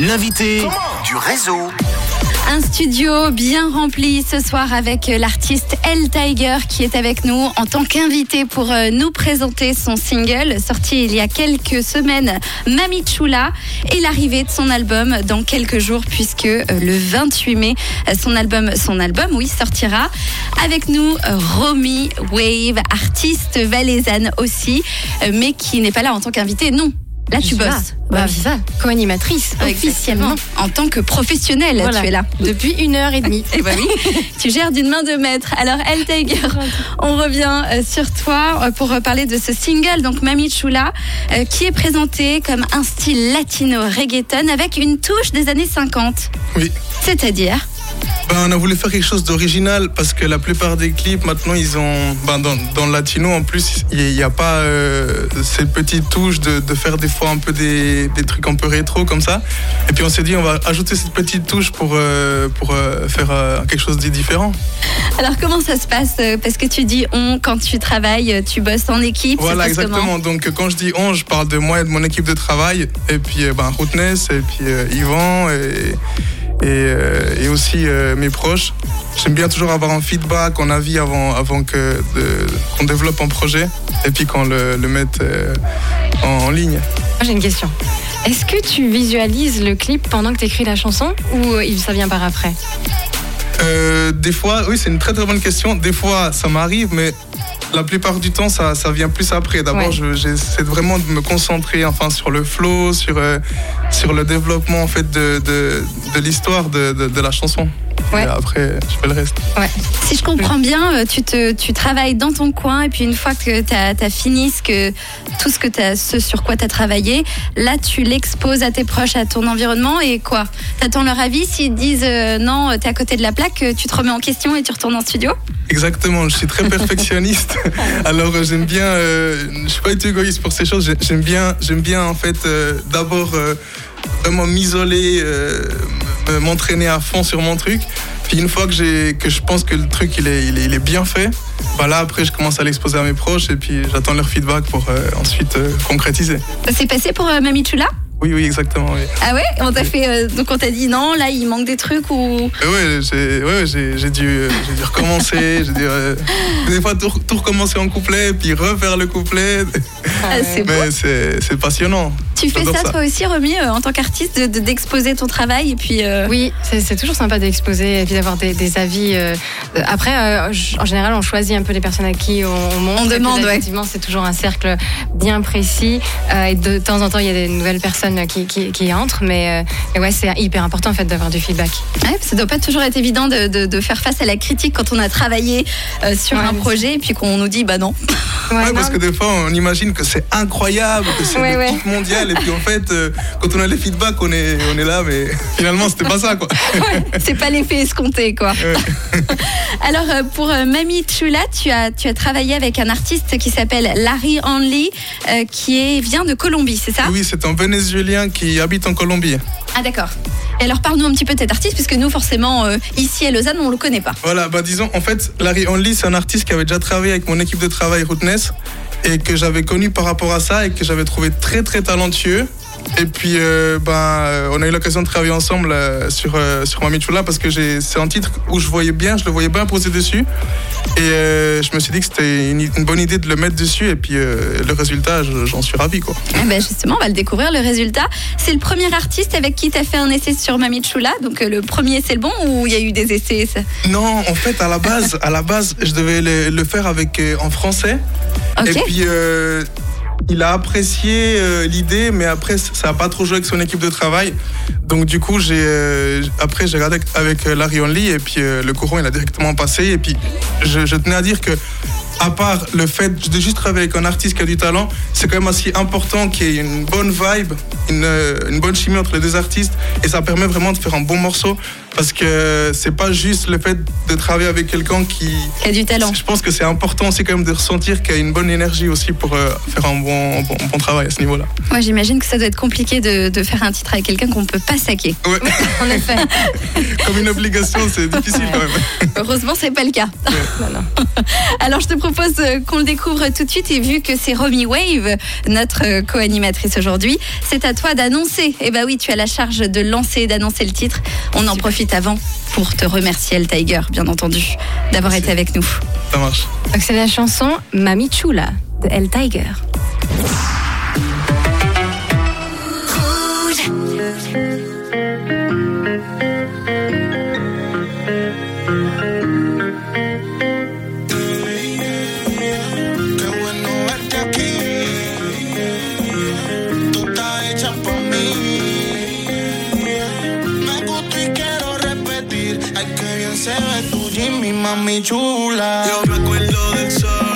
L'invité du réseau. Un studio bien rempli ce soir avec l'artiste El Tiger qui est avec nous en tant qu'invité pour euh, nous présenter son single sorti il y a quelques semaines, Mami Chula, et l'arrivée de son album dans quelques jours puisque euh, le 28 mai, euh, son album, son album, oui, sortira. Avec nous, Romy Wave, artiste valaisanne aussi, mais qui n'est pas là en tant qu'invité, non. Là, tu bosses. Bah, c'est ça, co-animatrice, officiellement. En tant que professionnelle, tu es là. Depuis une heure et demie. et bah oui, tu gères d'une main de maître. Alors, El Tiger, on revient euh, sur toi euh, pour parler de ce single, donc Mami Chula, euh, qui est présenté comme un style latino reggaeton avec une touche des années 50. Oui. C'est-à-dire ben, on a voulu faire quelque chose d'original parce que la plupart des clips maintenant ils ont ben, dans, le latino en plus il n'y a pas euh, ces petites touches de, faire des fois un peu des, trucs un peu rétro comme ça et puis on s'est dit on va ajouter cette petite touche pour, euh, pour euh, faire quelque chose de différent. Alors comment ça se passe Parce que tu dis on quand tu travailles, tu bosses en équipe. Voilà exactement. Donc quand je dis on, je parle de moi et de mon équipe de travail et puis ben, Routness et puis Yvan et et, euh, et aussi euh, mes proches. J'aime bien toujours avoir un feedback, un avis avant, avant que qu'on développe un projet et puis qu'on le, le mette euh, en, ligne. J'ai une question. Est-ce que tu visualises le clip pendant que tu écris la chanson ou ça vient par après? Des fois, oui, c'est une très très bonne question. Des fois, ça m'arrive, mais la plupart du temps, ça, ça vient plus après. D'abord, j'essaie vraiment de me concentrer enfin, sur le flow, sur, euh, sur le développement en fait, de, de, de l'histoire de, de, la chanson. Après, je fais le reste. Si je comprends bien, euh, tu, te, tu travailles dans ton coin et puis une fois que tu as, fini ce, que, tout ce, que as, ce sur quoi tu as travaillé, là, tu l'exposes à tes proches, à ton environnement et quoi? Tu attends leur avis? S'ils disent euh, non, tu es à côté de la plaque, tu te remets en question et tu retournes en studio? Exactement, je suis très perfectionniste. Alors euh, j'aime bien, euh, je suis pas du tout égoïste pour ces choses. J'aime bien, j'aime bien en fait euh, d'abord vraiment m'isoler, m'entraîner à fond sur mon truc. Puis une fois que j'ai, que je pense que le truc il est, il est, bien fait, bah là après je commence à l'exposer à mes proches et puis j'attends leur feedback pour ensuite concrétiser. Ça s'est passé pour Mami Chula oui, oui, exactement. Oui. Ah ouais? On t'a fait euh, donc on t'a dit non, là il manque des trucs ou? Ouais, j'ai ouais, j'ai dû, dû recommencer, j'ai dû euh, des fois tout, tout, recommencer en couplet puis refaire le couplet. Ah, Mais c'est passionnant. Tu fais ça, toi aussi, Romy, euh, en tant qu'artiste, d'exposer ton travail et puis. Oui, c'est toujours sympa d'exposer et puis d'avoir des, avis. Après, en général, on choisit un peu les personnes à qui on, montre. On demande, Effectivement, c'est toujours un cercle bien précis et de temps en temps, il y a des nouvelles personnes qui, qui, entrent. Mais euh, ouais, c'est hyper important en fait d'avoir du feedback. Ouais, ça doit pas toujours être évident de, de, faire face à la critique quand on a travaillé euh, sur un projet et puis qu'on nous dit bah non. Ouais, parce que des fois on imagine que c'est incroyable, que c'est le pic mondial et puis en fait euh, quand on a les feedbacks on est, on est là mais finalement c'était pas ça quoi. c'est pas l'effet escompté quoi. Alors pour Mami Chula, tu as, tu as travaillé avec un artiste qui s'appelle Larry Hanley qui est, vient de Colombie, c'est ça? Oui, c'est un Vénézuélien qui habite en Colombie. Ah d'accord. Et alors parle-nous un petit peu de cet artiste, puisque nous forcément euh, ici à Lausanne on ne le connaît pas. Voilà, bah disons en fait Larry Only c'est un artiste qui avait déjà travaillé avec mon équipe de travail Rootness et que j'avais connu par rapport à ça et que j'avais trouvé très très talentueux. Et puis, euh, ben, euh, on a eu l'occasion de travailler ensemble euh, sur, sur Mami Chula parce que c'est un titre où je voyais bien, je le voyais bien posé dessus. Et je me suis dit que c'était une, bonne idée de le mettre dessus. Et puis, le résultat, j'en suis ravi. Quoi. Eh ben justement, on va le découvrir, le résultat. C'est le premier artiste avec qui tu as fait un essai sur Mami Chula. Donc, le premier, c'est le bon ou il y a eu des essais Non, en fait, à la base, à la base je devais le, faire avec, en français. Et puis il a apprécié euh, l'idée, mais après, ça n'a pas trop joué avec son équipe de travail. Donc, du coup, j'ai, euh, après, j'ai regardé avec euh, Larry Only et puis le courant, il a directement passé. Et puis, je, je tenais à dire que à part le fait de juste travailler avec un artiste qui a du talent, c'est quand même assez important qu'il y ait une bonne vibe, une, une, bonne chimie entre les deux artistes. Et ça permet vraiment de faire un bon morceau. Parce que c'est pas juste le fait de travailler avec quelqu'un qui, qui, a du talent. Je pense que c'est important aussi quand même de ressentir qu'il y a une bonne énergie aussi pour euh, faire un bon, bon, bon, travail à ce niveau-là. Moi j'imagine que ça doit être compliqué de, de faire un titre avec quelqu'un qu'on peut pas saquer. Ouais. en effet. Comme une obligation, c'est difficile quand même. Heureusement, c'est pas le cas. Alors je te propose propose euh, qu'on le découvre tout de suite. Et vu que c'est Romy Wave, notre euh, co-animatrice aujourd'hui, c'est à toi d'annoncer. Et bah oui, tu as la charge de lancer, et d'annoncer le titre. On en profite avant pour te remercier, El Tiger, bien entendu, d'avoir été avec nous. Ça marche. Donc c'est la chanson Mami Chula de El Tiger. Qué bien se ve tu Jimmy, mami chula. Yo me acuerdo del sol.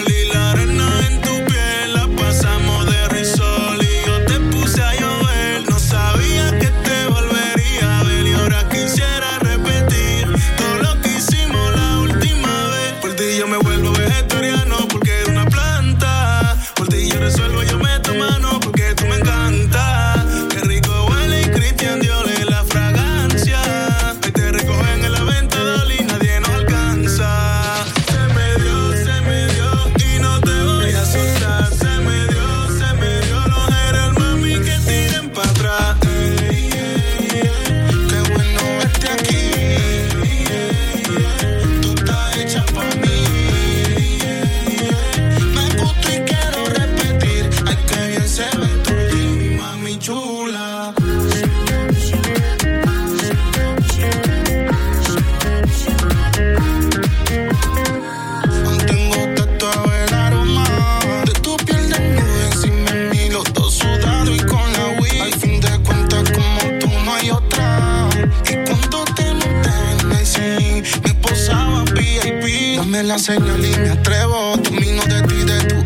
señal y me atrevo. Domino de ti, de tu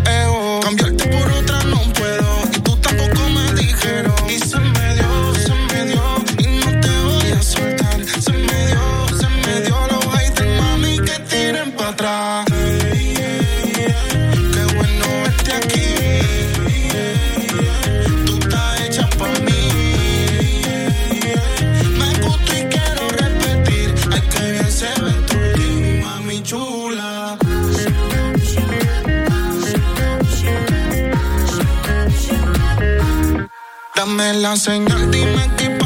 Dame la señal, dime